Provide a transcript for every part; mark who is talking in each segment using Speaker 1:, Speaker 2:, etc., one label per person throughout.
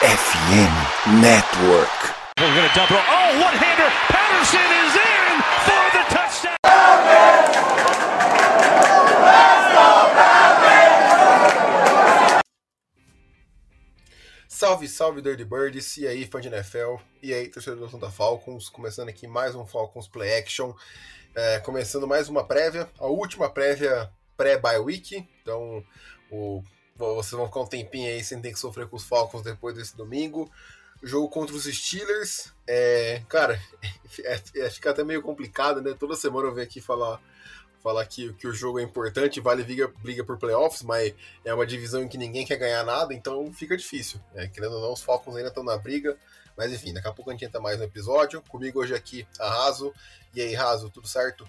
Speaker 1: FM Network.
Speaker 2: We're going to double. Oh, one-hander. Patterson is in for the touchdown.
Speaker 3: Salve, salve Dirty Birds, e aí fã de NFL, e aí torcedor do Santa Falcons, começando aqui mais um Falcons Play Action, é, começando mais uma prévia, a última prévia pré-bye week, então o, vocês vão ficar um tempinho aí sem ter que sofrer com os Falcons depois desse domingo, jogo contra os Steelers, é, cara, é, é, fica até meio complicado, né, toda semana eu venho aqui falar falar que, que o jogo é importante, vale briga, briga por playoffs, mas é uma divisão em que ninguém quer ganhar nada, então fica difícil. É, querendo ou não, os Falcons ainda estão na briga, mas enfim, daqui a pouco a gente entra mais no episódio. Comigo hoje aqui a Raso. E aí, Raso, tudo certo?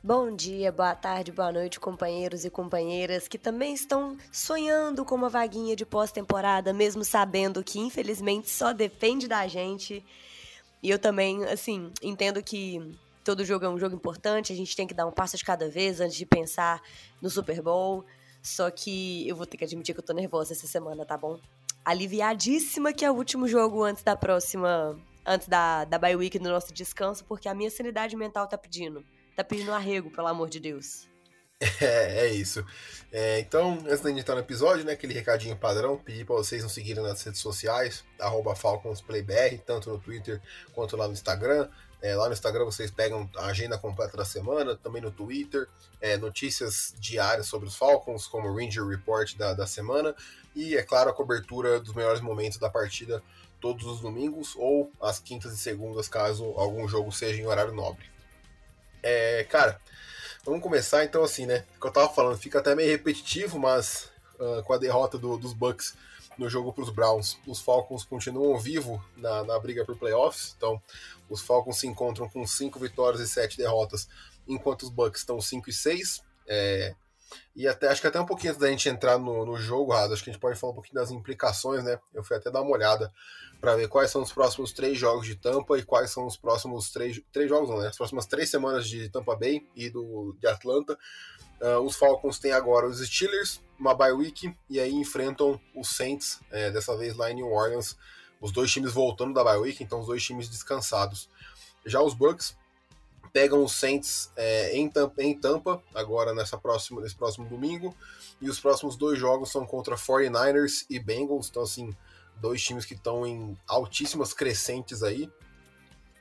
Speaker 4: Bom dia, boa tarde, boa noite, companheiros e companheiras que também estão sonhando com uma vaguinha de pós-temporada, mesmo sabendo que infelizmente só depende da gente. E eu também, assim, entendo que todo jogo é um jogo importante, a gente tem que dar um passo de cada vez antes de pensar no Super Bowl. Só que eu vou ter que admitir que eu tô nervosa essa semana, tá bom? Aliviadíssima que é o último jogo antes da próxima. Antes da, da bye week do nosso descanso, porque a minha sanidade mental tá pedindo. Tá pedindo arrego, pelo amor de Deus.
Speaker 3: É, é isso. É, então, antes gente entrar no episódio, né, aquele recadinho padrão, pedir para vocês nos seguirem nas redes sociais, FalconsPlayBR, tanto no Twitter quanto lá no Instagram. É, lá no Instagram vocês pegam a agenda completa da semana, também no Twitter, é, notícias diárias sobre os Falcons, como o Ranger Report da, da semana, e, é claro, a cobertura dos melhores momentos da partida todos os domingos ou às quintas e segundas, caso algum jogo seja em horário nobre. É, cara, vamos começar então assim, né? O que eu tava falando, fica até meio repetitivo, mas uh, com a derrota do, dos Bucks no jogo para os Browns. Os Falcons continuam vivo na, na briga por playoffs, então os Falcons se encontram com 5 vitórias e 7 derrotas, enquanto os Bucks estão 5 e 6. É, e até acho que até um pouquinho antes da gente entrar no, no jogo, acho que a gente pode falar um pouquinho das implicações, né? Eu fui até dar uma olhada para ver quais são os próximos três jogos de Tampa e quais são os próximos três, três jogos, não, né? As próximas três semanas de Tampa Bay e do, de Atlanta. Uh, os Falcons têm agora os Steelers, uma bye week, e aí enfrentam os Saints, é, dessa vez lá em New Orleans. Os dois times voltando da bye week, então os dois times descansados. Já os Bucks pegam os Saints é, em, Tampa, em, Tampa, agora nessa próxima, nesse próximo domingo, e os próximos dois jogos são contra 49ers e Bengals, então assim, dois times que estão em altíssimas crescentes aí.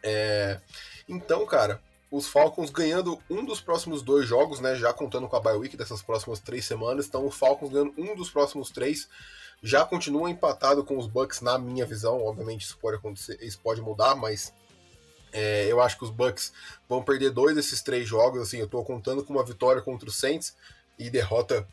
Speaker 3: É, então, cara, os Falcons ganhando um dos próximos dois jogos, né? Já contando com a bye week dessas próximas três semanas. Então, os Falcons ganhando um dos próximos três. Já continua empatado com os Bucks, na minha visão. Obviamente, isso pode acontecer, isso pode mudar, mas é, eu acho que os Bucks vão perder dois desses três jogos. Assim, eu tô contando com uma vitória contra os Saints e derrota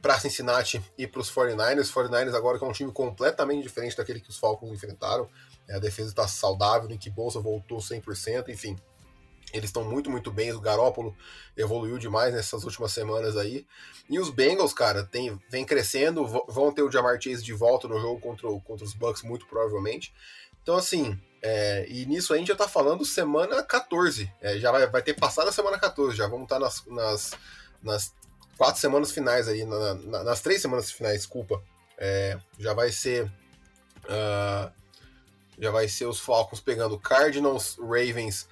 Speaker 3: para Cincinnati e para os 49ers. 49ers agora que é um time completamente diferente daquele que os Falcons enfrentaram. É, a defesa está saudável, Nick Bolsa voltou 100%, enfim. Eles estão muito, muito bem. O Garópolo evoluiu demais nessas últimas semanas aí. E os Bengals, cara, tem, vem crescendo. Vão ter o Jamar Chase de volta no jogo contra, contra os Bucks, muito provavelmente. Então, assim, é, e nisso a gente já tá falando semana 14. É, já vai, vai ter passado a semana 14. Já vamos estar tá nas, nas, nas quatro semanas finais aí. Na, na, nas três semanas finais, desculpa. É, já vai ser. Uh, já vai ser os Falcons pegando Cardinals, Ravens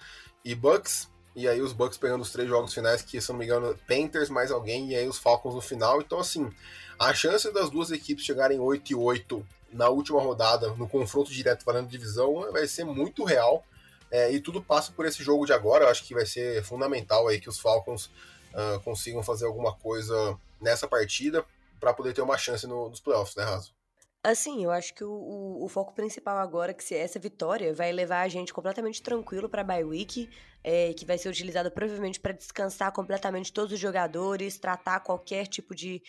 Speaker 3: e Bucks. E aí os Bucks pegando os três jogos finais, que se não me engano, Panthers mais alguém, e aí os Falcons no final. Então, assim, a chance das duas equipes chegarem 8 e 8 na última rodada, no confronto direto valendo divisão, vai ser muito real. É, e tudo passa por esse jogo de agora. Eu acho que vai ser fundamental aí que os Falcons uh, consigam fazer alguma coisa nessa partida para poder ter uma chance no, nos playoffs, né, Raso?
Speaker 4: Assim, eu acho que o, o, o, foco principal agora, que se essa vitória vai levar a gente completamente tranquilo para a bye week, é, que vai ser utilizada provavelmente para descansar completamente todos os jogadores, tratar qualquer tipo de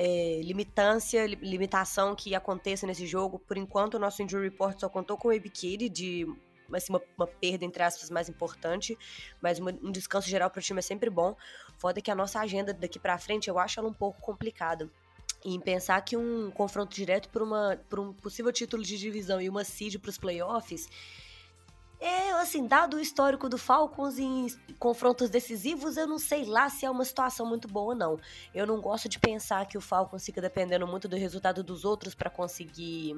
Speaker 4: é, limitância, limitação que aconteça nesse jogo. Por enquanto, o nosso injury report só contou com o Ebikiri de assim, uma, uma, perda, entre aspas, mais importante, mas uma, um descanso geral para o time é sempre bom. Foda que a nossa agenda daqui para frente, eu acho ela um pouco complicada. E em pensar que um confronto direto por, uma, por um possível título de divisão e uma seed para os playoffs, é assim, dado o histórico do Falcons em confrontos decisivos, eu não sei lá se é uma situação muito boa ou não. Eu não gosto de pensar que o Falcons fica dependendo muito do resultado dos outros para conseguir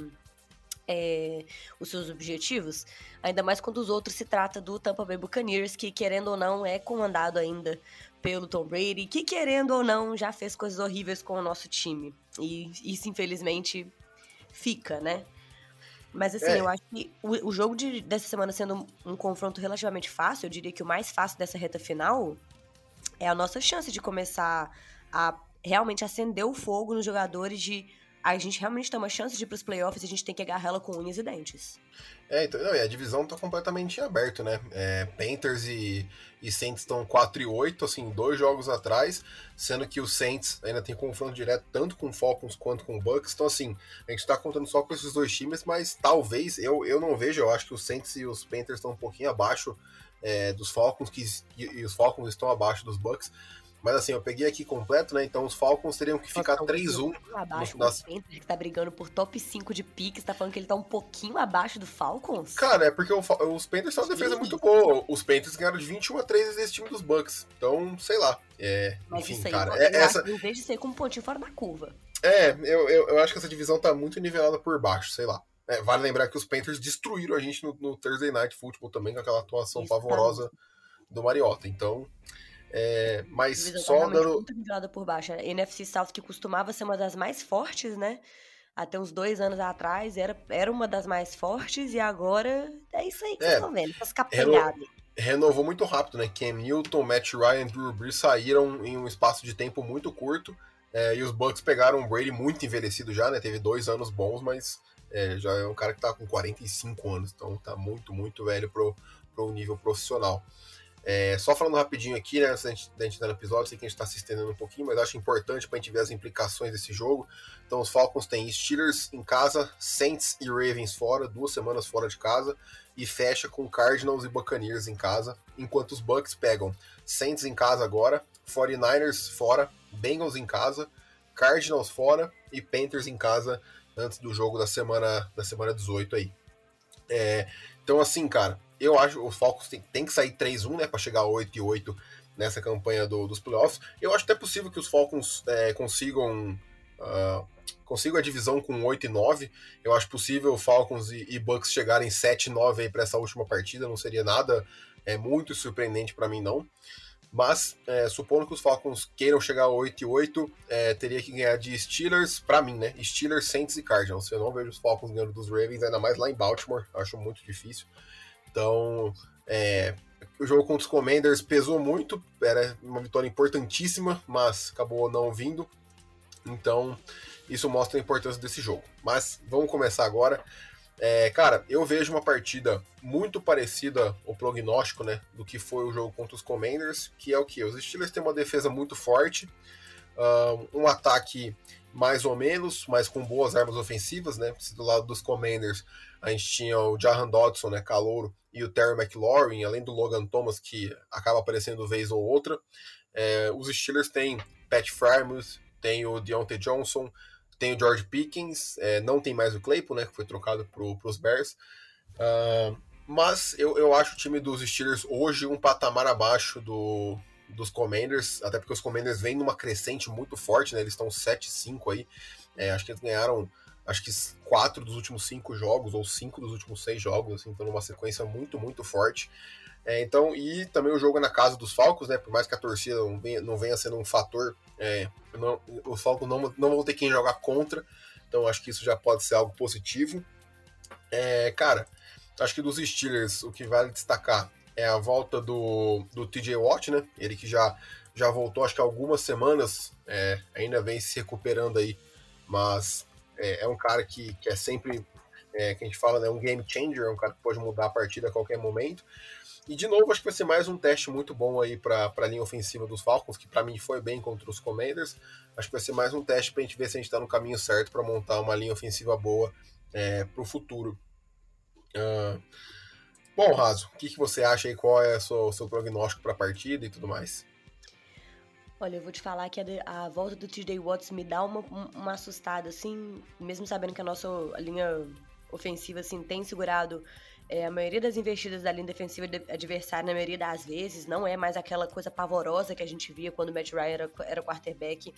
Speaker 4: é, os seus objetivos, ainda mais quando os outros se trata do Tampa Bay Buccaneers, que querendo ou não é comandado ainda pelo Tom Brady, que querendo ou não já fez coisas horríveis com o nosso time. E isso infelizmente fica, né? Mas assim, é. eu acho que o, o jogo de, dessa semana sendo um, um confronto relativamente fácil, eu diria que o mais fácil dessa reta final é a nossa chance de começar a realmente acender o fogo nos jogadores de a gente realmente tem uma chance de ir pros playoffs e a gente tem que agarrar ela com unhas e dentes.
Speaker 3: É, então, não, e a divisão tá completamente aberta, né? É, Panthers e, e Saints estão 4 e 8, assim, dois jogos atrás, sendo que o Saints ainda tem confronto direto tanto com o Falcons quanto com o Bucks. Então, assim, a gente tá contando só com esses dois times, mas talvez, eu, eu não vejo, eu acho que os Saints e os Panthers estão um pouquinho abaixo é, dos Falcons, que, e, e os Falcons estão abaixo dos Bucks. Mas assim, eu peguei aqui completo, né? Então os Falcons teriam que ficar 3-1.
Speaker 4: Abaixo nas... o que tá brigando por top 5 de piques, tá falando que ele tá um pouquinho abaixo do Falcons?
Speaker 3: Cara, é porque o, os Panthers têm uma defesa muito boa. Os Panthers ganharam de 21 a 3 desse time dos Bucks. Então, sei lá. É,
Speaker 4: Mas
Speaker 3: enfim,
Speaker 4: isso aí,
Speaker 3: cara.
Speaker 4: É,
Speaker 3: essa...
Speaker 4: Em vez de ser com um pontinho fora da curva.
Speaker 3: É, eu, eu, eu, acho que essa divisão tá muito nivelada por baixo, sei lá. É, vale lembrar que os Panthers destruíram a gente no, no Thursday Night Football também, com aquela atuação isso, pavorosa tá. do Mariota. Então, é, mas só dando.
Speaker 4: Muito nivelada por baixo. A NFC South, que costumava ser uma das mais fortes, né? Até uns dois anos atrás, era, era uma das mais fortes, e agora é isso aí que é, vocês estão vendo, essas capelhadas.
Speaker 3: Renovou muito rápido, né? Cam Newton, Matt Ryan Drew Brees saíram em um espaço de tempo muito curto. É, e os Bucks pegaram o Brady muito envelhecido já, né? Teve dois anos bons, mas é, já é um cara que tá com 45 anos, então tá muito, muito velho pro, pro nível profissional. É, só falando rapidinho aqui, né, antes da gente, da gente dar no episódio, sei que a gente está se estendendo um pouquinho, mas acho importante para a gente ver as implicações desse jogo. Então, os Falcons têm Steelers em casa, Saints e Ravens fora, duas semanas fora de casa, e fecha com Cardinals e Buccaneers em casa, enquanto os Bucks pegam Saints em casa agora, 49ers fora, Bengals em casa, Cardinals fora e Panthers em casa antes do jogo da semana da semana 18 aí. É, então, assim, cara, eu acho os Falcons tem, tem que sair 3-1, né, para chegar a 8 e 8 nessa campanha do, dos playoffs. Eu acho até possível que os Falcons é, consigam uh, consigam a divisão com 8 e 9. Eu acho possível Falcons e, e Bucks chegarem 7 e 9 aí para essa última partida. Não seria nada é muito surpreendente para mim não. Mas, é, supondo que os Falcons queiram chegar a 8 e 8, é, teria que ganhar de Steelers, para mim, né? Steelers, Saints e Cardinals. Eu não vejo os Falcons ganhando dos Ravens, ainda mais lá em Baltimore. Acho muito difícil. Então, é, o jogo contra os Commanders pesou muito, era uma vitória importantíssima, mas acabou não vindo. Então, isso mostra a importância desse jogo. Mas vamos começar agora. É, cara, eu vejo uma partida muito parecida o prognóstico, né, do que foi o jogo contra os Commanders, que é o que os Steelers têm uma defesa muito forte, um ataque mais ou menos, mas com boas armas ofensivas, né? Do lado dos Commanders, a gente tinha o Jahan Dodson, né, calouro, e o Terry McLaurin, além do Logan Thomas, que acaba aparecendo vez ou outra. É, os Steelers têm Pat Frymouth, tem o Deontay Johnson, tem o George Pickens, é, não tem mais o Claypool, né, que foi trocado para os Bears. Uh, mas eu, eu acho o time dos Steelers hoje um patamar abaixo do, dos Commanders, até porque os Commanders vêm numa crescente muito forte, né? Eles estão 7-5 aí. É, acho que eles ganharam acho que quatro dos últimos cinco jogos, ou cinco dos últimos seis jogos, assim, então numa sequência muito, muito forte. É, então, e também o jogo é na casa dos Falcos, né? Por mais que a torcida não venha, não venha sendo um fator, é, não, os Falcos não, não vão ter quem jogar contra, então acho que isso já pode ser algo positivo. É, cara, acho que dos Steelers, o que vale destacar é a volta do, do TJ Watt, né? Ele que já, já voltou, acho que algumas semanas, é, ainda vem se recuperando aí, mas é, é um cara que, que é sempre, é, que a gente fala, né, um game changer, é um cara que pode mudar a partida a qualquer momento. E de novo, acho que vai ser mais um teste muito bom aí para a linha ofensiva dos Falcons, que para mim foi bem contra os Commanders. Acho que vai ser mais um teste para a gente ver se a gente está no caminho certo para montar uma linha ofensiva boa é, para o futuro. Uh, Bom, Raso, o que, que você acha aí? Qual é o seu, seu prognóstico para a partida e tudo mais?
Speaker 4: Olha, eu vou te falar que a, a volta do TJ Watts me dá uma, uma assustada, assim, mesmo sabendo que a nossa linha ofensiva, assim, tem segurado é, a maioria das investidas da linha defensiva adversária, na maioria das vezes, não é mais aquela coisa pavorosa que a gente via quando o Matt Ryan era, era quarterback.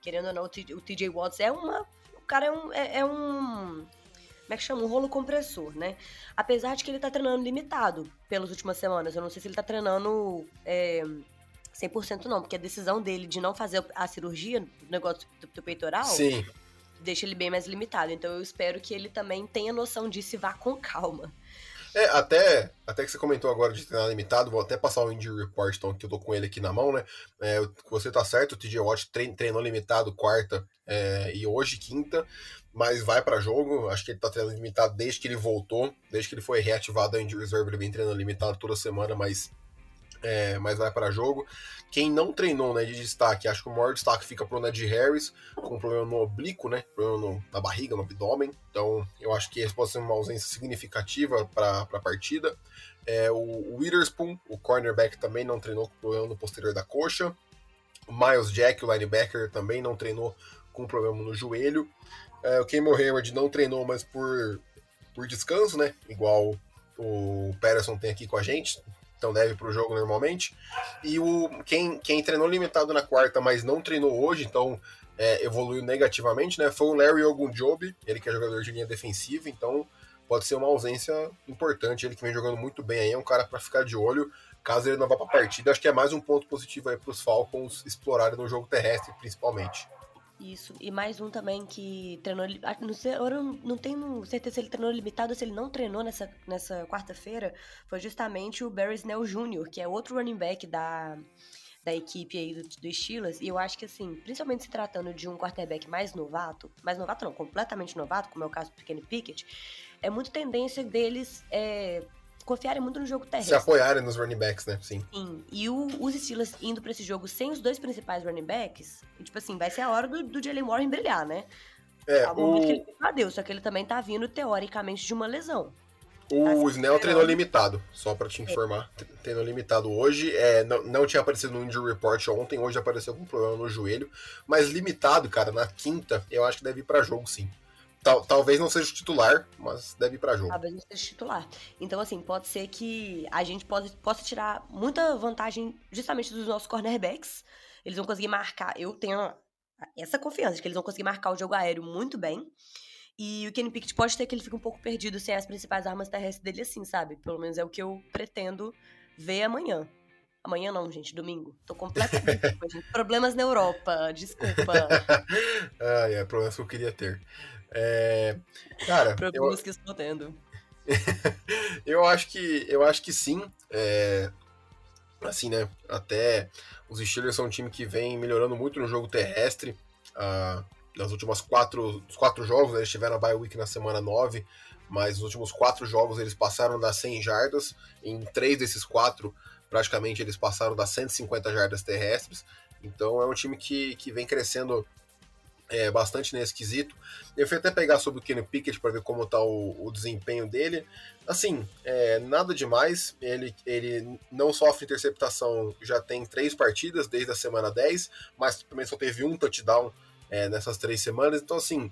Speaker 4: Querendo ou não, o TJ Watts é uma. O cara é um, é, é um como é que chama? Um rolo compressor, né? Apesar de que ele tá treinando limitado pelas últimas semanas. Eu não sei se ele tá treinando é, 100% não, porque a decisão dele de não fazer a cirurgia, o negócio do, do peitoral,
Speaker 3: Sim.
Speaker 4: deixa ele bem mais limitado. Então eu espero que ele também tenha noção disso e vá com calma.
Speaker 3: É, até, até que você comentou agora de treinar limitado, vou até passar o injury report, então, que eu tô com ele aqui na mão, né? É, você tá certo, o TJ Watt treinou limitado quarta é, e hoje, quinta, mas vai para jogo. Acho que ele tá treinando limitado desde que ele voltou, desde que ele foi reativado da injury reserve, ele vem treinando limitado toda semana, mas é, mas vai para jogo. Quem não treinou né, de destaque, acho que o maior destaque fica pro Ned Harris, com problema no oblíquo, né? Problema no, na barriga, no abdômen. Então, eu acho que esse pode ser uma ausência significativa para a partida. É, o Witherspoon, o cornerback, também não treinou com problema no posterior da coxa. O Miles Jack, o linebacker, também não treinou com problema no joelho. É, o Cameron Hayward não treinou, mas por, por descanso, né? Igual o Patterson tem aqui com a gente, então deve para o jogo normalmente. E o quem, quem treinou limitado na quarta, mas não treinou hoje, então é, evoluiu negativamente, né? Foi o Larry Ogunjobi, ele que é jogador de linha defensiva, então pode ser uma ausência importante. Ele que vem jogando muito bem aí, é um cara para ficar de olho. Caso ele não vá para a partida, acho que é mais um ponto positivo aí para os Falcons explorarem no jogo terrestre, principalmente.
Speaker 4: Isso, e mais um também que treinou. Ah, não, sei, eu não tenho certeza se ele treinou limitado ou se ele não treinou nessa, nessa quarta-feira. Foi justamente o Barry Snell Jr., que é outro running back da, da equipe aí do, do Steelers. E eu acho que, assim, principalmente se tratando de um quarterback mais novato, mais novato não, completamente novato, como é o caso do Kenny Pickett, é muito tendência deles é, confiarem muito no jogo terrestre.
Speaker 3: Se apoiarem nos running backs, né? Sim.
Speaker 4: Sim. E o, os Steelers indo pra esse jogo sem os dois principais running backs, tipo assim, vai ser a hora do, do Jalen Warren brilhar, né?
Speaker 3: É,
Speaker 4: o momento que ele só que ele também tá vindo, teoricamente, de uma lesão.
Speaker 3: O
Speaker 4: Tá
Speaker 3: Snell treinou limitado, só pra te informar. Treinou limitado hoje. É, não, não tinha aparecido no injury report ontem, hoje apareceu algum problema no joelho. Mas limitado, cara, na quinta, eu acho que deve ir pra jogo sim. Tal, talvez não seja o titular, mas deve ir pra jogo.
Speaker 4: Talvez não seja titular. Então, assim, pode ser que a gente pode, possa tirar muita vantagem justamente dos nossos cornerbacks. Eles vão conseguir marcar. Eu tenho essa confiança de que eles vão conseguir marcar o jogo aéreo muito bem. E o Kenny Pickett pode ter que ele fique um pouco perdido sem as principais armas terrestres dele, assim, sabe? Pelo menos é o que eu pretendo ver amanhã. Amanhã não, gente, domingo. Tô completamente. Problemas na Europa, desculpa.
Speaker 3: ah, é, problemas que eu queria ter. É, cara, eu,
Speaker 4: Problemas que estou tendo.
Speaker 3: eu acho que eu acho que sim. É, assim, né? Até os Steelers são um time que vem melhorando muito no jogo terrestre. Ah, nas últimas quatro, quatro jogos, eles tiveram a bye week na semana 9, mas nos últimos quatro jogos eles passaram das 100 jardas. Em três desses quatro, praticamente eles passaram das 150 jardas terrestres. Então é um time que, que vem crescendo é, bastante nesse quesito. Eu fui até pegar sobre o Kenny Pickett para ver como está o, o, desempenho dele. Assim, é, nada demais. Ele, ele não sofre interceptação já tem três partidas desde a semana 10, mas também só teve um touchdown é, nessas três semanas. Então, assim,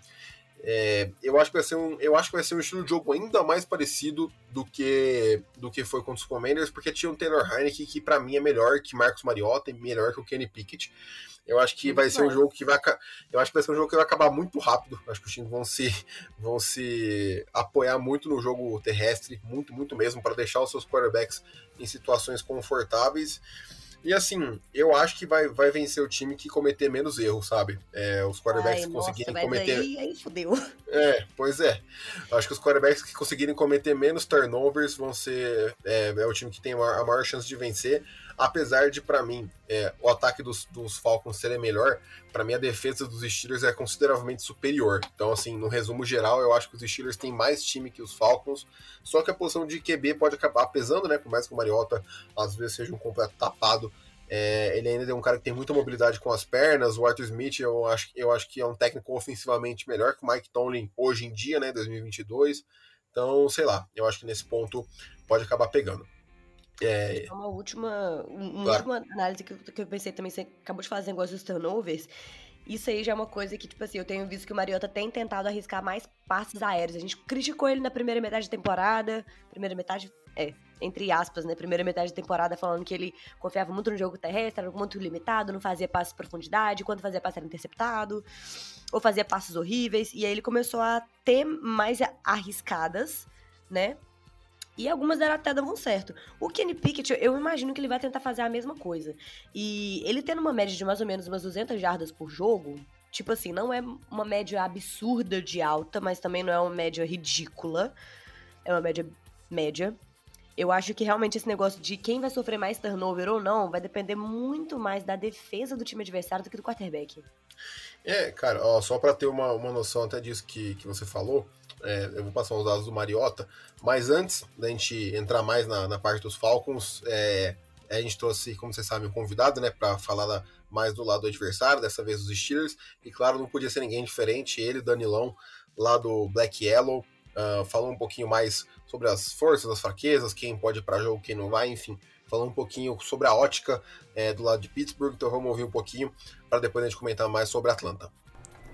Speaker 3: é, eu, acho que vai ser um, eu acho que vai ser um estilo de jogo ainda mais parecido do que do que foi contra os Commanders, porque tinha um Taylor Heineke que para mim é melhor que Marcos Mariota e melhor que o Kenny Pickett. Eu acho que vai ser um jogo que vai eu acho que vai ser um jogo que vai acabar muito rápido. Acho que os times vão se vão se apoiar muito no jogo terrestre, muito muito mesmo para deixar os seus quarterbacks em situações confortáveis. E assim, eu acho que vai, vai vencer o time que cometer menos erros, sabe? É, os quarterbacks
Speaker 4: Ai,
Speaker 3: que conseguirem
Speaker 4: nossa,
Speaker 3: cometer.
Speaker 4: Aí, aí fudeu.
Speaker 3: É, pois é. Acho que os quarterbacks que conseguirem cometer menos turnovers vão ser. É, é o time que tem a maior, a maior chance de vencer. Apesar de, para mim, é, o ataque dos, dos Falcons ser melhor, para mim a defesa dos Steelers é consideravelmente superior. Então, assim, no resumo geral, eu acho que os Steelers têm mais time que os Falcons. Só que a posição de QB pode acabar pesando, né? Por mais que o Mariota às vezes seja um completo tapado. É, ele ainda é um cara que tem muita mobilidade com as pernas. O Arthur Smith, eu acho, eu acho que é um técnico ofensivamente melhor que o Mike Tomlin hoje em dia, né? 2022. Então, sei lá, eu acho que nesse ponto pode acabar pegando.
Speaker 4: É... Uma última, uma claro. última análise que eu, que eu pensei também, você acabou de esse negócio dos turnovers. Isso aí já é uma coisa que, tipo assim, eu tenho visto que o Mariota tem tentado arriscar mais passes aéreos. A gente criticou ele na primeira metade da temporada. Primeira metade, é, entre aspas, né, primeira metade da temporada, falando que ele confiava muito no jogo terrestre, era muito limitado, não fazia passes de profundidade, quando fazia passe era interceptado, ou fazia passes horríveis, e aí ele começou a ter mais arriscadas, né? E algumas deram até davam certo. O Kenny Pickett, eu imagino que ele vai tentar fazer a mesma coisa. E ele tendo uma média de mais ou menos umas 200 jardas por jogo, tipo assim, não é uma média absurda de alta, mas também não é uma média ridícula. É uma média média. Eu acho que realmente esse negócio de quem vai sofrer mais turnover ou não vai depender muito mais da defesa do time adversário do que do quarterback.
Speaker 3: É, cara, ó, só para ter uma, uma noção até disso que, que você falou, é, eu vou passar os dados do Mariota, mas antes da gente entrar mais na, na parte dos Falcons, é, a gente trouxe, como vocês sabem, um convidado, né, para falar mais do lado do adversário, dessa vez dos Steelers, e claro, não podia ser ninguém diferente, ele, Danilão, lá do Black Yellow, uh, falou um pouquinho mais sobre as forças, as fraquezas, quem pode para jogo, quem não vai, enfim, falando um pouquinho sobre a ótica é, do lado de Pittsburgh, então vamos ouvir um pouquinho para depois a gente comentar mais sobre Atlanta.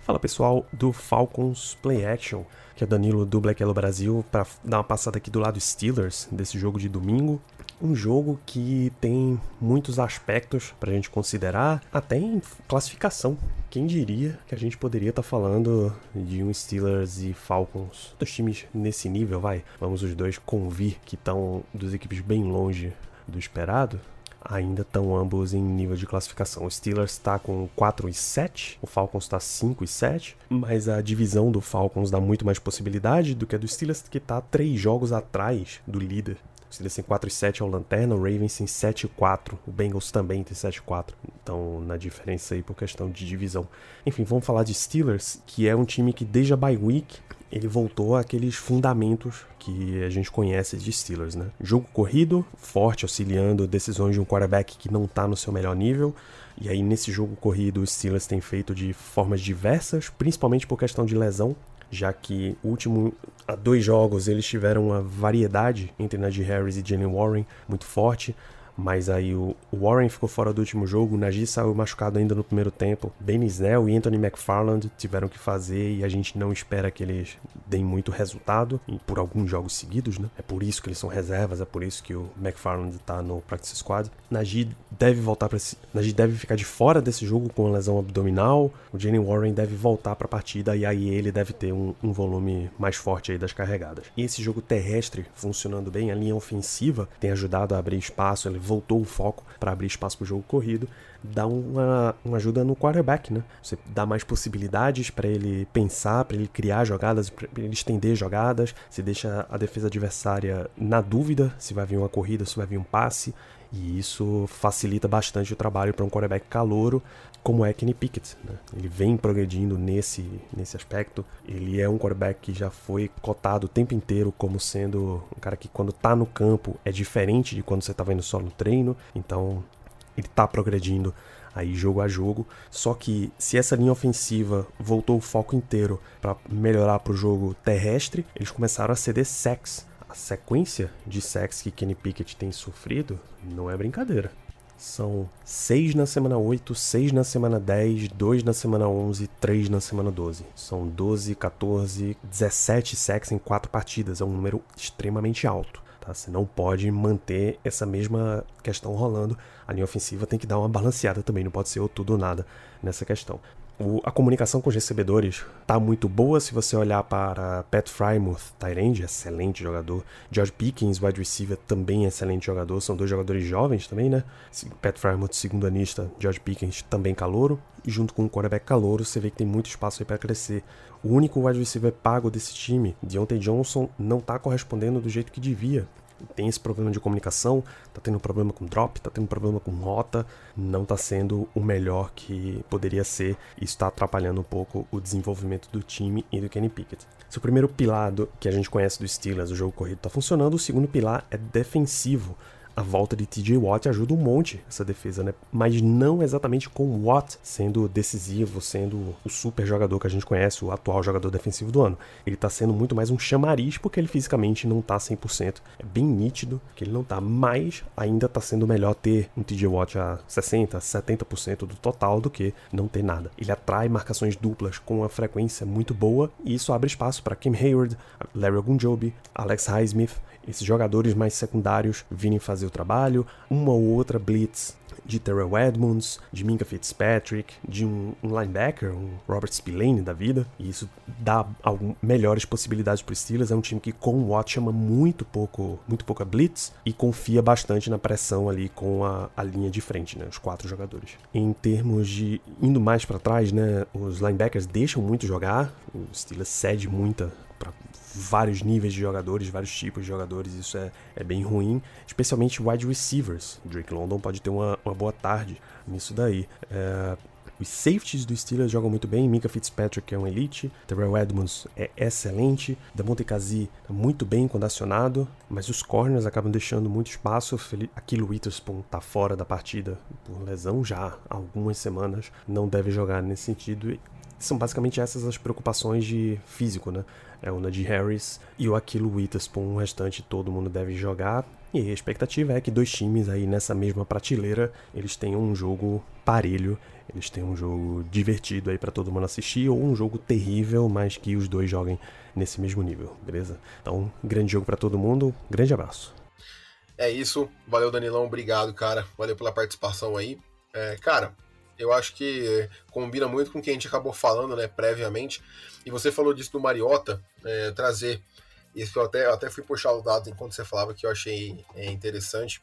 Speaker 1: Fala pessoal do Falcons Play Action, que é Danilo do Black Yellow Brasil, para dar uma passada aqui do lado Steelers desse jogo de domingo. Um jogo que tem muitos aspectos para a gente considerar, até em classificação. Quem diria que a gente poderia estar tá falando de um Steelers e Falcons, dos times nesse nível, vai? Vamos os dois convir que estão dos equipes bem longe do esperado ainda estão ambos em nível de classificação. O Steelers está com 4 e 7, o Falcons está 5 e 7, mas a divisão do Falcons dá muito mais possibilidade do que a do Steelers, que está 3 jogos atrás do líder. O Steelers tem 4 e 7 ao Lanterna, o Ravens tem 7 e 4, o Bengals também tem 7 e 4. Então, na diferença aí por questão de divisão. Enfim, vamos falar de Steelers, que é um time que desde a bye week ele voltou àqueles fundamentos que a gente conhece de Steelers, né? Jogo corrido, forte, auxiliando decisões de um quarterback que não está no seu melhor nível. E aí, nesse jogo corrido, os Steelers têm feito de formas diversas, principalmente por questão de lesão, já que o último a dois jogos eles tiveram uma variedade entre Najee Harris e Jalen Warren muito forte. Mas aí o Warren ficou fora do último jogo, o Najee saiu machucado ainda no primeiro tempo. Ben Snell e Anthony McFarland tiveram que fazer e a gente não espera que eles deem muito resultado por alguns jogos seguidos, né? É por isso que eles são reservas, é por isso que o McFarland tá no practice squad. Najee deve voltar para Najee deve ficar de fora desse jogo com lesão abdominal. O Jalen Warren deve voltar para a partida e aí ele deve ter um, um volume mais forte aí das carregadas. E esse jogo terrestre funcionando bem, a linha ofensiva tem ajudado a abrir espaço, ele voltou o foco para abrir espaço para o jogo corrido, dá uma, uma ajuda no quarterback, né? Você dá mais possibilidades para ele pensar, para ele criar jogadas, para ele estender jogadas, você deixa a defesa adversária na dúvida se vai vir uma corrida, se vai vir um passe. E isso facilita bastante o trabalho para um quarterback calouro, como é Kenny Pickett. Né? Ele vem progredindo nesse, nesse aspecto. Ele é um quarterback que já foi cotado o tempo inteiro como sendo um cara que, quando está no campo, é diferente de quando você está vendo só no treino. Então, ele está progredindo aí jogo a jogo. Só que se essa linha ofensiva voltou o foco inteiro para melhorar para o jogo terrestre, eles começaram a ceder sacks a sequência de sacks que Kenny Pickett tem sofrido não é brincadeira. São 6 na semana 8, 6 na semana 10, 2 na semana 11, 3 na semana 12. São 12, 14, 17 sacks em 4 partidas. É um número extremamente alto. Tá? Você não pode manter essa mesma questão rolando. A linha ofensiva tem que dar uma balanceada também, não pode ser ou tudo ou nada nessa questão. O, a comunicação com os recebedores tá muito boa se você olhar para Pat Frymouth, Tyrande, excelente jogador. George Pickens, wide receiver, também excelente jogador. São dois jogadores jovens também, né? Pat Frymouth, segundo anista, George Pickens, também calouro. E junto com o quarterback calouro, você vê que tem muito espaço aí para crescer. O único wide receiver pago desse time, Deontay Johnson, não tá correspondendo do jeito que devia tem esse problema de comunicação, tá tendo problema com drop, tá tendo problema com rota, não tá sendo o melhor que poderia ser. Isso está atrapalhando um pouco o desenvolvimento do time e do Kenny Pickett. Se o primeiro pilar do, que a gente conhece do Steelers, o jogo corrido, tá funcionando, o segundo pilar é defensivo. A volta de TJ Watt ajuda um monte essa defesa, né? Mas não exatamente com Watt sendo decisivo, sendo o super jogador que a gente conhece, o atual jogador defensivo do ano. Ele tá sendo muito mais um chamariz porque ele fisicamente não tá 100%. É bem nítido que ele não tá, mas ainda tá sendo melhor ter um TJ Watt a 60, 70% do total do que não ter nada. Ele atrai marcações duplas com uma frequência muito boa e isso abre espaço para Kim Hayward, Larry Ogunjobi, Alex Highsmith esses jogadores mais secundários virem fazer o trabalho, uma ou outra blitz de Terrell Edmonds, de Minka Fitzpatrick, de um, um linebacker, um Robert Spillane da vida, e isso dá algum, melhores possibilidades para os Steelers. É um time que com o Watt chama muito pouco, muito pouca blitz e confia bastante na pressão ali com a, a linha de frente, né, os quatro jogadores. Em termos de indo mais para trás, né, os linebackers deixam muito jogar, o Steelers cede muita para vários níveis de jogadores, vários tipos de jogadores, isso é, é bem ruim, especialmente wide receivers. Drake London pode ter uma, uma boa tarde nisso daí. É, os safeties do Steelers jogam muito bem. Mika Fitzpatrick é um elite. Terrell Edmonds é excelente. Damonte Kazi tá muito bem quando acionado. Mas os corners acabam deixando muito espaço. Aquilo Witherspoon tá fora da partida por lesão já há algumas semanas. Não deve jogar nesse sentido. São basicamente essas as preocupações de físico, né? é o Najee Harris e o Aquilo Witherspoon. O restante todo mundo deve jogar. E a expectativa é que dois times aí nessa mesma prateleira, eles tenham um jogo parelho, eles tenham um jogo divertido aí para todo mundo assistir, ou um jogo terrível, mas que os dois joguem nesse mesmo nível, beleza? Então, grande jogo para todo mundo, grande abraço.
Speaker 3: É isso, valeu Danilão, obrigado, cara, valeu pela participação aí. É, cara, eu acho que combina muito com o que a gente acabou falando, né, previamente. E você falou disso do Mariota, é, trazer. Isso eu até, eu até fui puxar os dados enquanto você falava que eu achei é, interessante.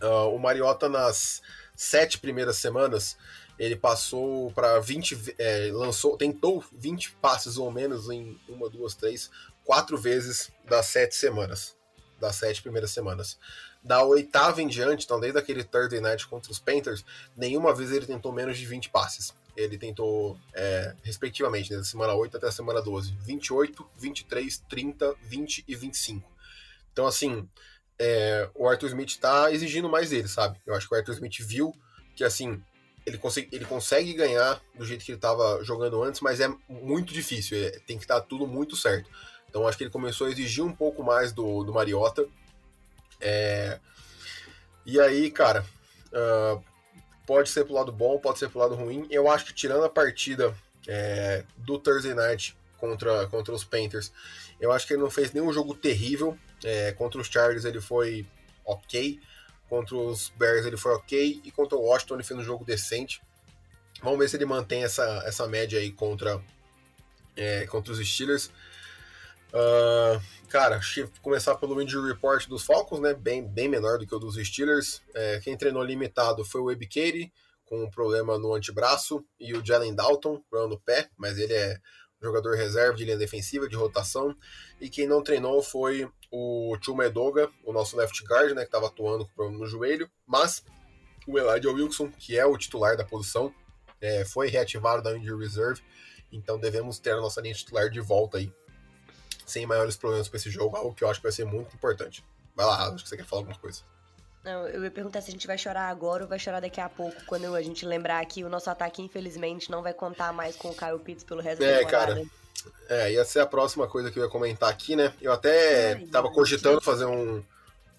Speaker 3: Uh, o Mariota, nas sete primeiras semanas, ele passou para 20. É, lançou, tentou 20 passes ou menos em uma, duas, três, quatro vezes das sete semanas. Das sete primeiras semanas. Da oitava em diante, então desde aquele Thursday Night contra os Panthers, nenhuma vez ele tentou menos de 20 passes. Ele tentou, é, respectivamente, né, da semana 8 até a semana 12, 28, 23, 30, 20 e 25. Então, assim, é, o Arthur Smith tá exigindo mais dele, sabe? Eu acho que o Arthur Smith viu que, assim, ele consegue, ele consegue ganhar do jeito que ele estava jogando antes, mas é muito difícil, é, tem que estar tudo muito certo. Então, acho que ele começou a exigir um pouco mais do, do Mariota é... E aí, cara, uh, pode ser pro lado bom, pode ser pro lado ruim. Eu acho que tirando a partida é, do Thursday Night contra, contra os Panthers, eu acho que ele não fez nenhum jogo terrível. É, contra os Chargers ele foi ok, contra os Bears ele foi ok, e contra o Washington ele fez um jogo decente. Vamos ver se ele mantém essa, essa média aí contra, é, contra os Steelers. Uh, cara, começar pelo injury report dos Falcons, né? Bem, bem menor do que o dos Steelers. É, quem treinou limitado foi o Ebikeri, com um problema no antebraço, e o Jalen Dalton, problema no pé, mas ele é jogador reserva de linha defensiva, de rotação. E quem não treinou foi o Chuma Edoga, o nosso left guard, né? Que estava atuando com problema no joelho. Mas o Elijah Wilson, que é o titular da posição, é, foi reativado da injury reserve. Então devemos ter a nossa linha titular de volta aí sem maiores problemas para esse jogo, algo que eu acho que vai ser muito importante. Vai lá, acho que você quer falar alguma coisa.
Speaker 4: Não, eu ia perguntar se a gente vai chorar agora ou vai chorar daqui a pouco, quando a gente lembrar que o nosso ataque, infelizmente, não vai contar mais com o Kyle Pitts pelo resto é, da temporada.
Speaker 3: Cara, é, ia ser a próxima coisa que eu ia comentar aqui, né? Eu até Ai, tava cogitando fazer um,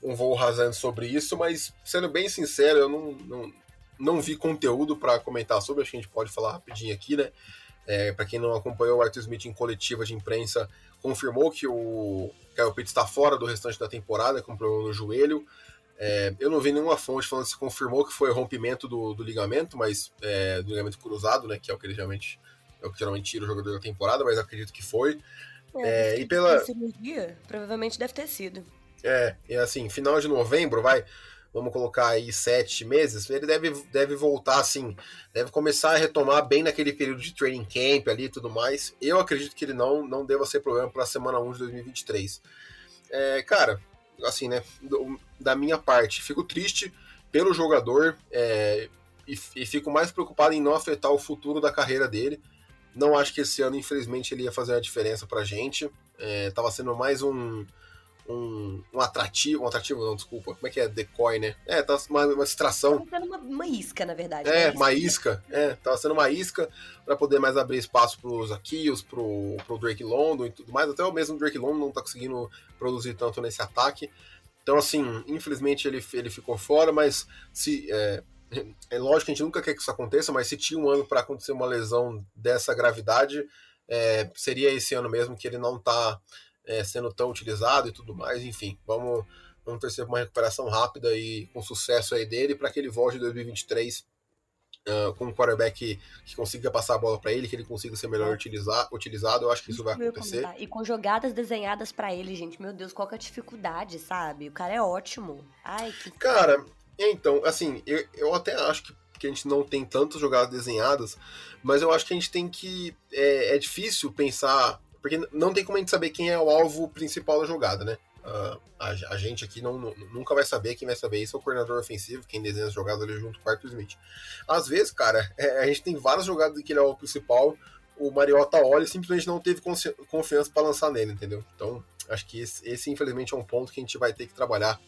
Speaker 3: um voo rasante sobre isso, mas, sendo bem sincero, eu não, não, não vi conteúdo para comentar sobre, acho que a gente pode falar rapidinho aqui, né? É, para quem não acompanhou o Arthur Smith em coletiva de imprensa, confirmou que o Kyle Pitts está fora do restante da temporada com problema no joelho. É, eu não vi nenhuma fonte falando se confirmou que foi rompimento do, do ligamento, mas é, do ligamento cruzado, né? Que é o que ele geralmente é o que geralmente tira o jogador da temporada, mas acredito que foi.
Speaker 4: É, é e pela cirurgia, provavelmente deve ter sido.
Speaker 3: É, e assim, final de novembro, vai vamos colocar aí sete meses, ele deve, deve voltar assim, deve começar a retomar bem naquele período de training camp ali e tudo mais. Eu acredito que ele não, não deva ser problema para a semana 1 de 2023. É, cara, assim, né, do, da minha parte, fico triste pelo jogador é, e, e fico mais preocupado em não afetar o futuro da carreira dele. Não acho que esse ano, infelizmente, ele ia fazer a diferença pra gente. É, tava sendo mais um, um, um atrativo, um atrativo não, desculpa, como é que é? Decoy, né? É, tá uma, uma distração.
Speaker 4: Tá sendo uma, uma isca, na verdade.
Speaker 3: É, uma isca, é, tava sendo uma isca para poder mais abrir espaço pros Akios, pro, pro Drake London e tudo mais, até o mesmo Drake London não tá conseguindo produzir tanto nesse ataque. Então, assim, infelizmente ele, ele ficou fora, mas se. É, é lógico que a gente nunca quer que isso aconteça, mas se tinha um ano para acontecer uma lesão dessa gravidade, é, seria esse ano mesmo que ele não está é, sendo tão utilizado e tudo mais. Enfim, vamos, vamos torcer uma recuperação rápida e com sucesso aí dele para que ele volte em 2023 Uh, com um quarterback que, que, consiga passar a bola para ele, que ele consiga ser melhor utilizar, utilizado, eu acho que isso, isso vai acontecer.
Speaker 4: E com jogadas desenhadas para ele, gente, meu Deus, qual que é a dificuldade, sabe? O cara é ótimo. Ai, que...
Speaker 3: Cara, então, assim, eu, eu até acho que, que a gente não tem tantas jogadas desenhadas, mas eu acho que a gente tem que. É, é difícil pensar. Porque não tem como a gente saber quem é o alvo principal da jogada, né? Uh, a, a, gente aqui não, nunca vai saber, quem vai saber isso é o coordenador ofensivo, quem desenha as jogadas ali junto com o Arthur Smith. Às vezes, cara, é, a gente tem várias jogadas que ele é o principal, o Mariota olha e simplesmente não teve confiança para lançar nele, entendeu? Então, acho que esse, esse, infelizmente, é um ponto que a gente vai ter que trabalhar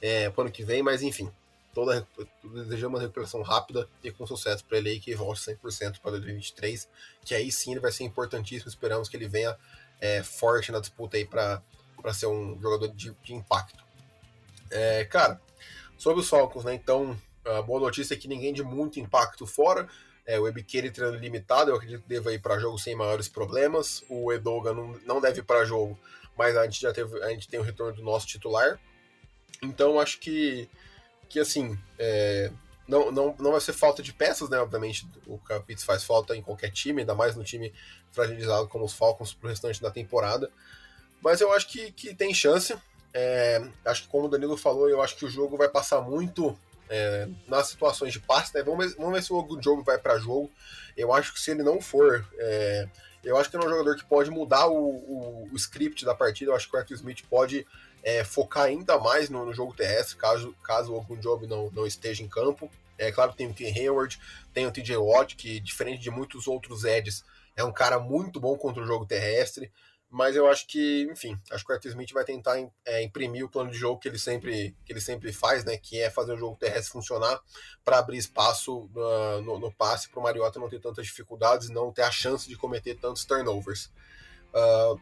Speaker 3: é, para ano que vem, mas enfim, toda, desejamos uma recuperação rápida e com sucesso para ele aí, que volte 100% para 2023, que aí sim ele vai ser importantíssimo, esperamos que ele venha é, forte na disputa aí para ser um jogador de, de impacto. É, cara, sobre os Falcons, né? Então, a boa notícia é que ninguém de muito impacto fora. É, o Ebiqueire treino limitado, eu acredito que deva ir para jogo sem maiores problemas. O Edoga não, não deve ir para jogo, mas a gente já teve, a gente tem o retorno do nosso titular. Então, acho que, que assim, é, não, não, não vai ser falta de peças, né? Obviamente, o Capitz faz falta em qualquer time, ainda mais no time fragilizado como os Falcons para o restante da temporada. Mas eu acho que, que tem chance. É, acho que como o Danilo falou, eu acho que o jogo vai passar muito é, nas situações de passe, né? Vamos ver, vamos ver se o jogo vai para jogo. Eu acho que se ele não for, é, eu acho que ele é um jogador que pode mudar o, o, o script da partida. Eu acho que o Arthur Smith pode é, focar ainda mais no, no, jogo terrestre, caso, caso o Job não, não esteja em campo. É claro que tem o Ken Hayward, tem o TJ Watt, que diferente de muitos outros Eds, é um cara muito bom contra o jogo terrestre mas eu acho que, enfim, acho que o Arthur Smith vai tentar é, imprimir o plano de jogo que ele sempre, que ele sempre faz, né? Que é fazer o jogo terrestre funcionar para abrir espaço uh, no, no, passe para o Mariota não ter tantas dificuldades não ter a chance de cometer tantos turnovers. Uh,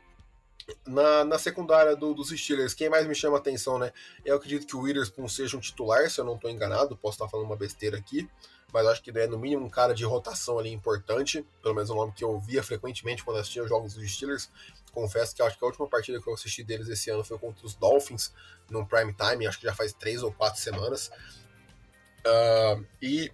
Speaker 3: na, na secundária do, dos Steelers, quem mais me chama atenção, né? Eu acredito que o Witherspoon seja um titular, se eu não estou enganado, posso estar falando uma besteira aqui, mas acho que é no mínimo um cara de rotação ali importante, pelo menos o nome que eu via frequentemente quando assistia os jogos dos Steelers confesso que acho que a última partida que eu assisti deles esse ano foi contra os Dolphins, no prime time, acho que já faz três ou quatro semanas. Uh, e,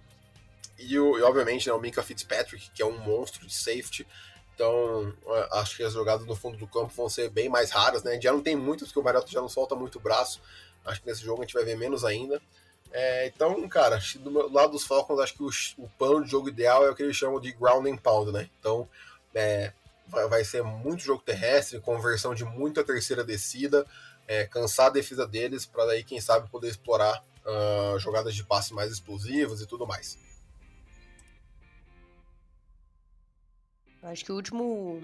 Speaker 3: e, e, obviamente né, o Minka Fitzpatrick, que é um monstro de safety. Então, acho que as jogadas no fundo do campo vão ser bem mais raras, né? Já não tem muitas, porque o Mariota já não solta muito o braço. Acho que nesse jogo a gente vai ver menos ainda. É, então, cara, do lado dos Falcons, acho que o, o plano de jogo ideal é o que eles chamam de ground and pound, né? Então, é, vai ser muito jogo terrestre, conversão de muita terceira descida, é, cansar a defesa deles para daí, quem sabe, poder explorar uh, jogadas de passe mais explosivas e tudo mais.
Speaker 4: acho que o último.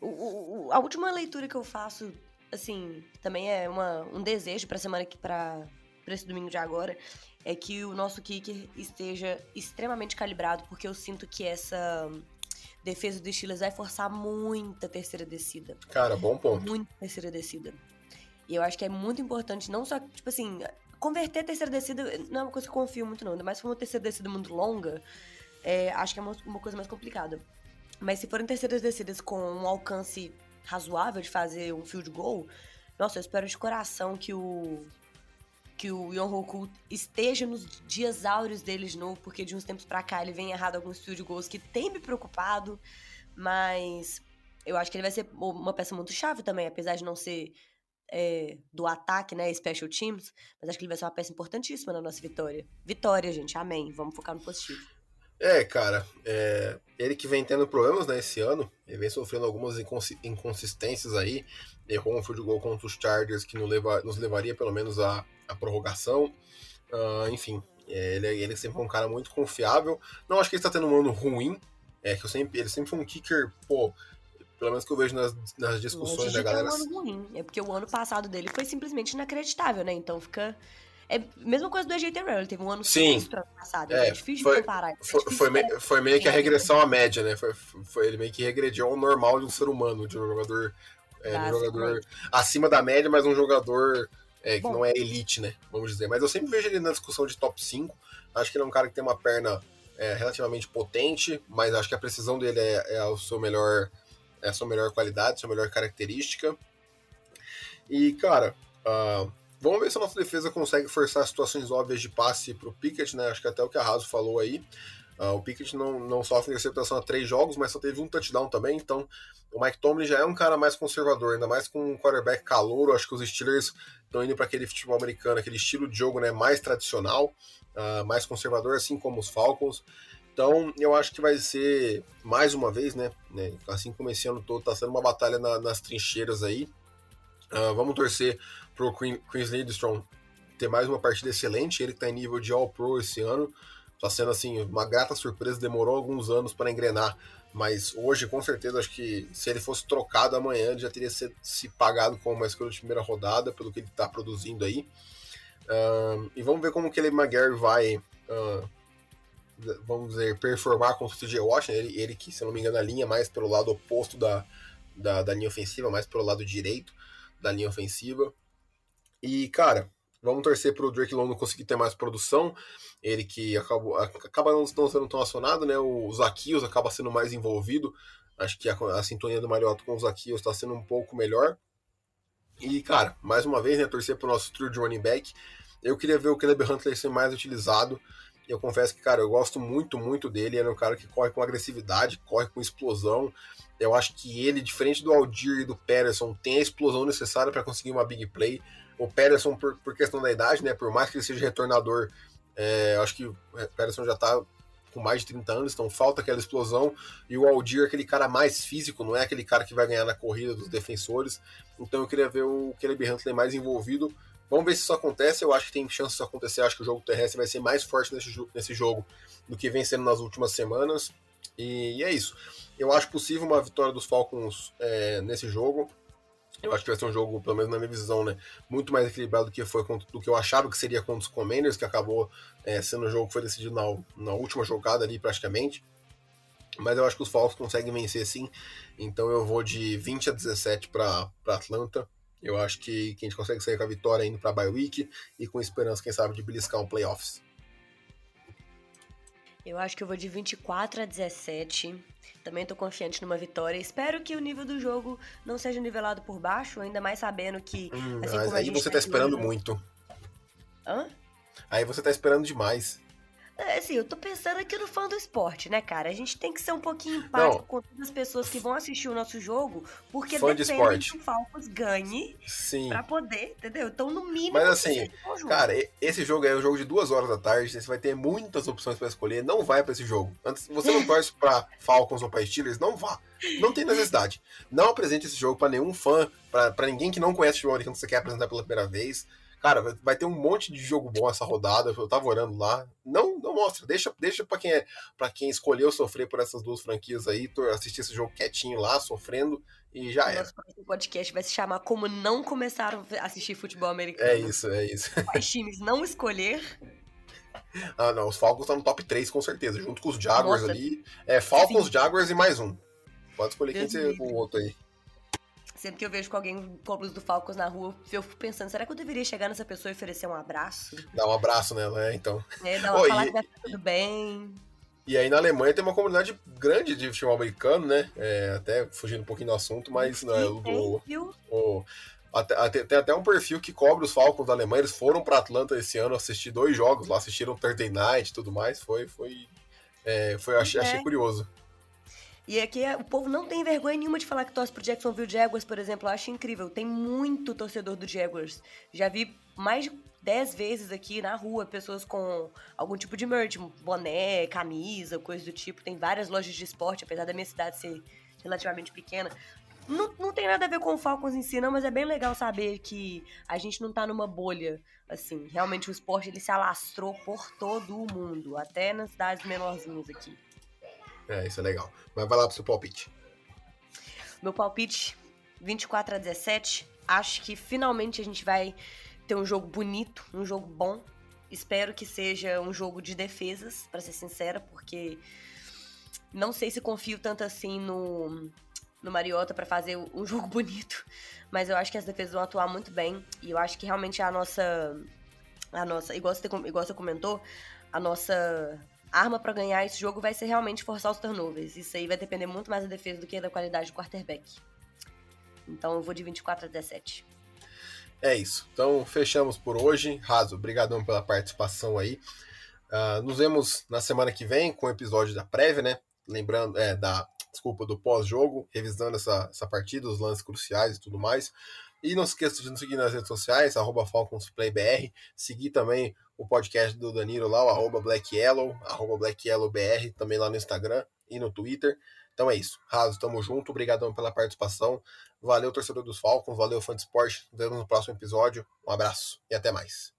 Speaker 4: O, o, a última leitura que eu faço, assim, também é uma, um desejo para semana que para esse domingo de agora, é que o nosso kicker esteja extremamente calibrado, porque eu sinto que essa defesa do Steelers vai forçar muita terceira descida.
Speaker 3: Cara, bom ponto.
Speaker 4: Muita terceira descida. E eu acho que é muito importante, não só, tipo assim, converter a terceira descida não é uma coisa que eu confio muito, não. Ainda mais se for uma terceira descida muito longa, é, acho que é uma, uma coisa mais complicada. Mas se forem terceiras descidas com um alcance razoável de fazer um field goal, nossa, eu espero de coração que o que o Yon Hoku esteja nos dias áureos dele de novo, porque de uns tempos para cá ele vem errado alguns field goals que tem me preocupado, mas eu acho que ele vai ser uma peça muito chave também, apesar de não ser é, do ataque, né, special teams, mas acho que ele vai ser uma peça importantíssima na nossa vitória. Vitória, gente, amém. Vamos focar no positivo.
Speaker 3: É, cara, é, ele que vem tendo problemas né, esse ano, ele vem sofrendo algumas inconsistências aí, errou um field goal contra os Chargers que nos, leva, nos levaria pelo menos a a prorrogação. Uh, enfim, é, ele, ele sempre foi um cara muito confiável. Não acho que ele está tendo um ano ruim. É que eu sempre, ele sempre foi um kicker, pô, Pelo menos que eu vejo nas, nas discussões da galera.
Speaker 4: É um ano ruim. É porque o ano passado dele foi simplesmente inacreditável, né? Então fica. É a mesma coisa do AJ Terrell, ele teve um ano
Speaker 3: Sim.
Speaker 4: ano passado.
Speaker 3: É,
Speaker 4: é difícil
Speaker 3: foi,
Speaker 4: de comparar. É
Speaker 3: foi,
Speaker 4: difícil
Speaker 3: foi, meio, foi meio que a regressão à média, né? Foi, foi, ele meio que regrediu ao normal de um ser humano, de um jogador, é, um jogador acima da média, mas um jogador é, que não é elite, né? Vamos dizer. Mas eu sempre vejo ele na discussão de top 5. Acho que ele é um cara que tem uma perna é, relativamente potente, mas acho que a precisão dele é, é a sua melhor é a sua melhor qualidade, sua melhor característica. E, cara, uh, vamos ver se a nossa defesa consegue forçar situações óbvias de passe para o Pickett, né? Acho que até o que a Raso falou aí. Uh, o Pickett não, não sofre interceptação há três jogos, mas só teve um touchdown também, então o Mike Tomlin já é um cara mais conservador, ainda mais com um quarterback calouro. Acho que os Steelers estão indo para aquele futebol americano, aquele estilo de jogo né, mais tradicional, uh, mais conservador, assim como os Falcons. Então, eu acho que vai ser, mais uma vez, né? né assim como esse ano todo, tá sendo uma batalha na, nas trincheiras aí. Uh, vamos torcer pro Chris Lidstrom ter mais uma partida excelente. Ele que tá em nível de All-Pro esse ano. Tá sendo, assim, uma grata surpresa. Demorou alguns anos para engrenar. Mas hoje, com certeza, acho que se ele fosse trocado amanhã, ele já teria se, pagado como uma escolha de primeira rodada, pelo que ele tá produzindo aí. Uh, e vamos ver como que ele McGarry vai... Uh, vamos dizer, performar contra o TJ Washington, ele, ele que, se não me engano, linha mais pelo lado oposto da, da, da, linha ofensiva, mais pelo lado direito da linha ofensiva. E, cara, vamos torcer para o Drake London conseguir ter mais produção. Ele que acabou, acaba não, não sendo tão acionado, né? O Zaquios acaba sendo mais envolvido. Acho que a, a sintonia do Mariotto com o Zaquios está sendo um pouco melhor. E, cara, mais uma vez, né, torcer para o nosso trio de running back. Eu queria ver o Caleb Huntley ser mais utilizado. Eu confesso que, cara, eu gosto muito, muito dele. Ele é um cara que corre com agressividade, corre com explosão. Eu acho que ele, diferente do Aldir e do Patterson, tem a explosão necessária para conseguir uma big play. O Patterson, por, por, questão da idade, né, por mais que ele seja retornador, é, acho que o Patterson já tá com mais de 30 anos, então falta aquela explosão. E o Aldir é aquele cara mais físico, não é aquele cara que vai ganhar na corrida dos defensores. Então eu queria ver o Caleb Huntley mais envolvido Vamos ver se isso acontece. Eu acho que tem chance disso acontecer. Eu acho que o jogo terrestre vai ser mais forte nesse, nesse jogo do que vem sendo nas últimas semanas. E, e é isso. Eu acho possível uma vitória dos Falcons é, nesse jogo. Eu acho que vai ser um jogo, pelo menos na minha visão, né, muito mais equilibrado do que foi do que eu achava que seria contra os Commanders, que acabou é, sendo um jogo que foi decidido na, na última jogada ali praticamente. Mas eu acho que os Falcons conseguem vencer sim. Então eu vou de 20 a 17 para Atlanta. Eu acho que, que a gente consegue sair com a vitória indo para a bye week e com esperança, quem sabe, de beliscar um playoffs.
Speaker 4: Eu acho que eu vou de 24 a 17. Também tô confiante numa vitória. Espero que o nível do jogo não seja nivelado por baixo, ainda mais sabendo que.
Speaker 3: Hum, assim mas aí você tá, tá esperando muito.
Speaker 4: Hã?
Speaker 3: Aí você tá esperando demais.
Speaker 4: É, assim, eu tô pensando aqui no fã do esporte, né, cara? A gente tem que ser um pouquinho empático com todas as pessoas que vão assistir o nosso jogo, porque
Speaker 3: fã
Speaker 4: depende
Speaker 3: de
Speaker 4: que o Falcons ganhe
Speaker 3: Sim.
Speaker 4: pra poder, entendeu? Então, no mínimo...
Speaker 3: Mas assim, cara, esse jogo é um jogo de duas horas da tarde, você vai ter muitas opções para escolher, não vai para esse jogo. Antes, você não torce pra Falcons ou pra Steelers, não vá. Não tem necessidade. Não apresente esse jogo para nenhum fã, para ninguém que não conhece o americano que você quer apresentar pela primeira vez. Cara, vai ter um monte de jogo bom essa rodada. Eu tava orando lá. Não, não mostra. Deixa, deixa para quem é, para quem escolheu sofrer por essas duas franquias aí, assistir esse jogo quietinho lá, sofrendo e já era.
Speaker 4: Nosso podcast vai se chamar Como Não Começaram a Assistir Futebol Americano.
Speaker 3: É isso, é isso.
Speaker 4: Quais times não escolher.
Speaker 3: Ah, não, os Falcons estão no top 3 com certeza, junto com os Jaguars Nossa, ali. É, Falcons, sim. Jaguars e mais um. Pode escolher Deus quem ser o outro aí.
Speaker 4: Sempre que eu vejo com alguém com a blusa do Falcons na rua, eu fico pensando, será que eu deveria chegar nessa pessoa e oferecer um abraço?
Speaker 3: Dar um abraço nela, é, então.
Speaker 4: É, dar uma oh, falar e, que vai tudo bem.
Speaker 3: E aí na Alemanha tem uma comunidade grande de futebol americano, né? É, até fugindo um pouquinho do assunto, mas não é o, o, até, tem até um perfil que cobre os Falcons da Alemanha. Eles foram para Atlanta esse ano assistir dois jogos lá, assistiram Thursday Night e tudo mais. Foi, foi, é, foi achei, achei é. curioso.
Speaker 4: E aqui é, o povo não tem vergonha nenhuma de falar que torce pro Jacksonville Jaguars, por exemplo. Eu acho incrível. Tem muito torcedor do Jaguars. Já vi mais de 10 vezes aqui na rua pessoas com algum tipo de merch, boné, camisa, coisa do tipo. Tem várias lojas de esporte, apesar da minha cidade ser relativamente pequena. Não, não tem nada a ver com o Falcons em si, não, mas é bem legal saber que a gente não tá numa bolha, assim. Realmente o esporte ele se alastrou por todo o mundo, até nas cidades menorzinhas aqui.
Speaker 3: É, isso é legal. Mas vai lá pro seu palpite.
Speaker 4: Meu palpite, 24 a 17. Acho que finalmente a gente vai ter um jogo bonito, um jogo bom. Espero que seja um jogo de defesas, para ser sincera, porque não sei se confio tanto assim no, no Mariota para fazer um jogo bonito, mas eu acho que as defesas vão atuar muito bem e eu acho que realmente a nossa a nossa, igual você, igual você comentou, a nossa arma para ganhar esse jogo vai ser realmente forçar os turnovers. Isso aí vai depender muito mais da defesa do que da qualidade do quarterback. Então eu vou de 24 a 17.
Speaker 3: É isso. Então fechamos por hoje. Raso, obrigadão pela participação aí. Uh, nos vemos na semana que vem com o episódio da prévia, né? Lembrando, é, da, desculpa, do pós-jogo, revisando essa, essa partida, os lances cruciais e tudo mais. E não se esqueça de nos seguir nas redes sociais, arroba FalconsPlayBR, seguir também o podcast do Danilo lá, o arroba BlackYellow, arroba BlackYellowBR, também lá no Instagram e no Twitter. Então é isso. Raso, tamo junto. Obrigadão pela participação. Valeu, torcedor dos Falcons. Valeu, fã de esporte. Nos vemos no próximo episódio. Um abraço e até mais.